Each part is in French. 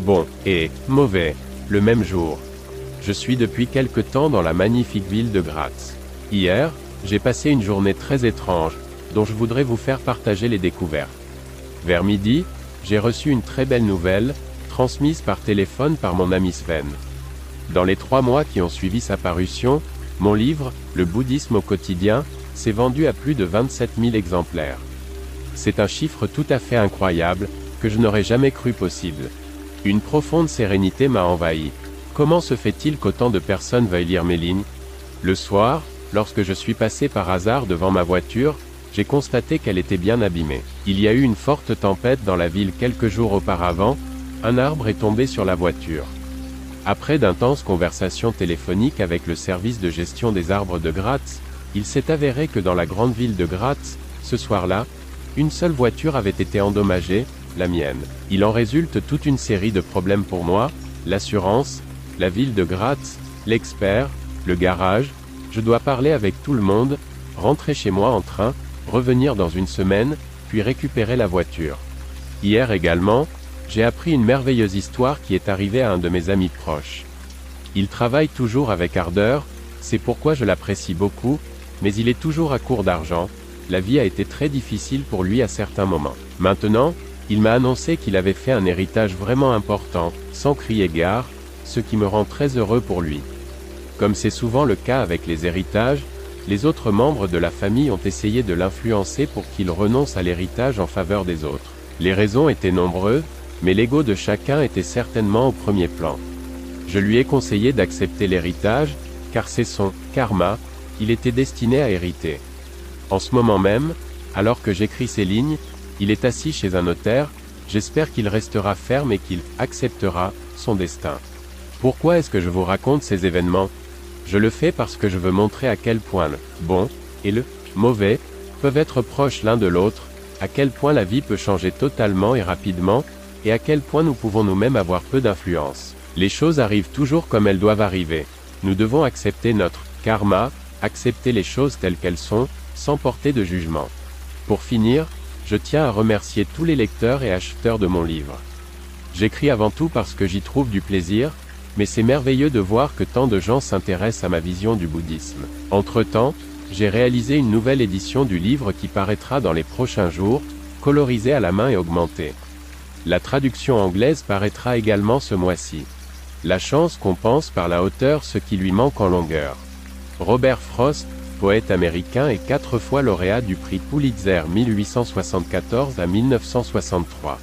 Bon, et mauvais, le même jour. Je suis depuis quelque temps dans la magnifique ville de Graz. Hier, j'ai passé une journée très étrange, dont je voudrais vous faire partager les découvertes. Vers midi, j'ai reçu une très belle nouvelle, transmise par téléphone par mon ami Sven. Dans les trois mois qui ont suivi sa parution, mon livre, Le bouddhisme au quotidien, s'est vendu à plus de 27 000 exemplaires. C'est un chiffre tout à fait incroyable, que je n'aurais jamais cru possible. Une profonde sérénité m'a envahi. Comment se fait-il qu'autant de personnes veuillent lire mes lignes? Le soir, lorsque je suis passé par hasard devant ma voiture, j'ai constaté qu'elle était bien abîmée. Il y a eu une forte tempête dans la ville quelques jours auparavant, un arbre est tombé sur la voiture. Après d'intenses conversations téléphoniques avec le service de gestion des arbres de Graz, il s'est avéré que dans la grande ville de Graz, ce soir-là, une seule voiture avait été endommagée, la mienne. Il en résulte toute une série de problèmes pour moi, l'assurance, la ville de Graz, l'expert, le garage, je dois parler avec tout le monde, rentrer chez moi en train, revenir dans une semaine, puis récupérer la voiture. Hier également, j'ai appris une merveilleuse histoire qui est arrivée à un de mes amis proches. Il travaille toujours avec ardeur, c'est pourquoi je l'apprécie beaucoup, mais il est toujours à court d'argent, la vie a été très difficile pour lui à certains moments. Maintenant, il m'a annoncé qu'il avait fait un héritage vraiment important, sans crier gare, ce qui me rend très heureux pour lui. Comme c'est souvent le cas avec les héritages, les autres membres de la famille ont essayé de l'influencer pour qu'il renonce à l'héritage en faveur des autres. Les raisons étaient nombreuses, mais l'ego de chacun était certainement au premier plan. Je lui ai conseillé d'accepter l'héritage, car c'est son karma, il était destiné à hériter. En ce moment même, alors que j'écris ces lignes, il est assis chez un notaire, j'espère qu'il restera ferme et qu'il acceptera son destin. Pourquoi est-ce que je vous raconte ces événements? Je le fais parce que je veux montrer à quel point le bon et le mauvais peuvent être proches l'un de l'autre, à quel point la vie peut changer totalement et rapidement, et à quel point nous pouvons nous-mêmes avoir peu d'influence. Les choses arrivent toujours comme elles doivent arriver. Nous devons accepter notre karma, accepter les choses telles qu'elles sont, sans porter de jugement. Pour finir, je tiens à remercier tous les lecteurs et acheteurs de mon livre. J'écris avant tout parce que j'y trouve du plaisir, mais c'est merveilleux de voir que tant de gens s'intéressent à ma vision du bouddhisme. Entre-temps, j'ai réalisé une nouvelle édition du livre qui paraîtra dans les prochains jours, colorisée à la main et augmentée. La traduction anglaise paraîtra également ce mois-ci. La chance compense par la hauteur ce qui lui manque en longueur. Robert Frost, poète américain et quatre fois lauréat du prix Pulitzer 1874 à 1963.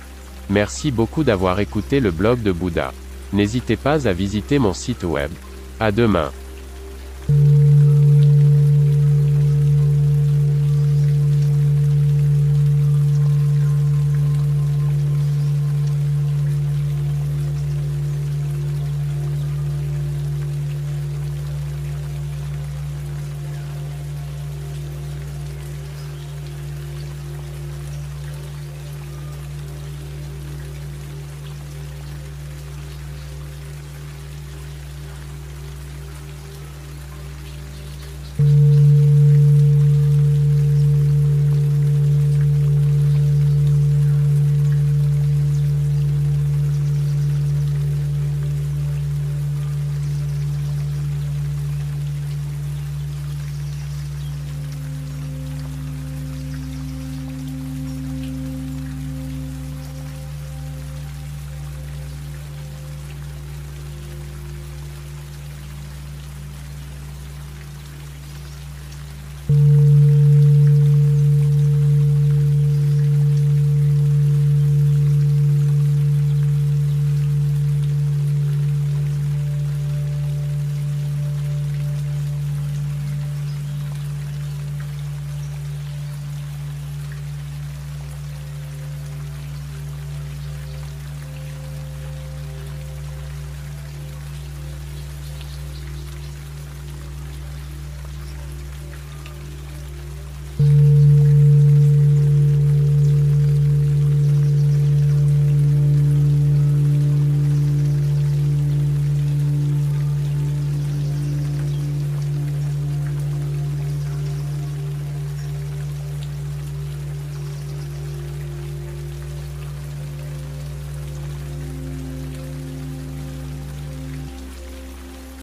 Merci beaucoup d'avoir écouté le blog de Bouddha. N'hésitez pas à visiter mon site web. À demain.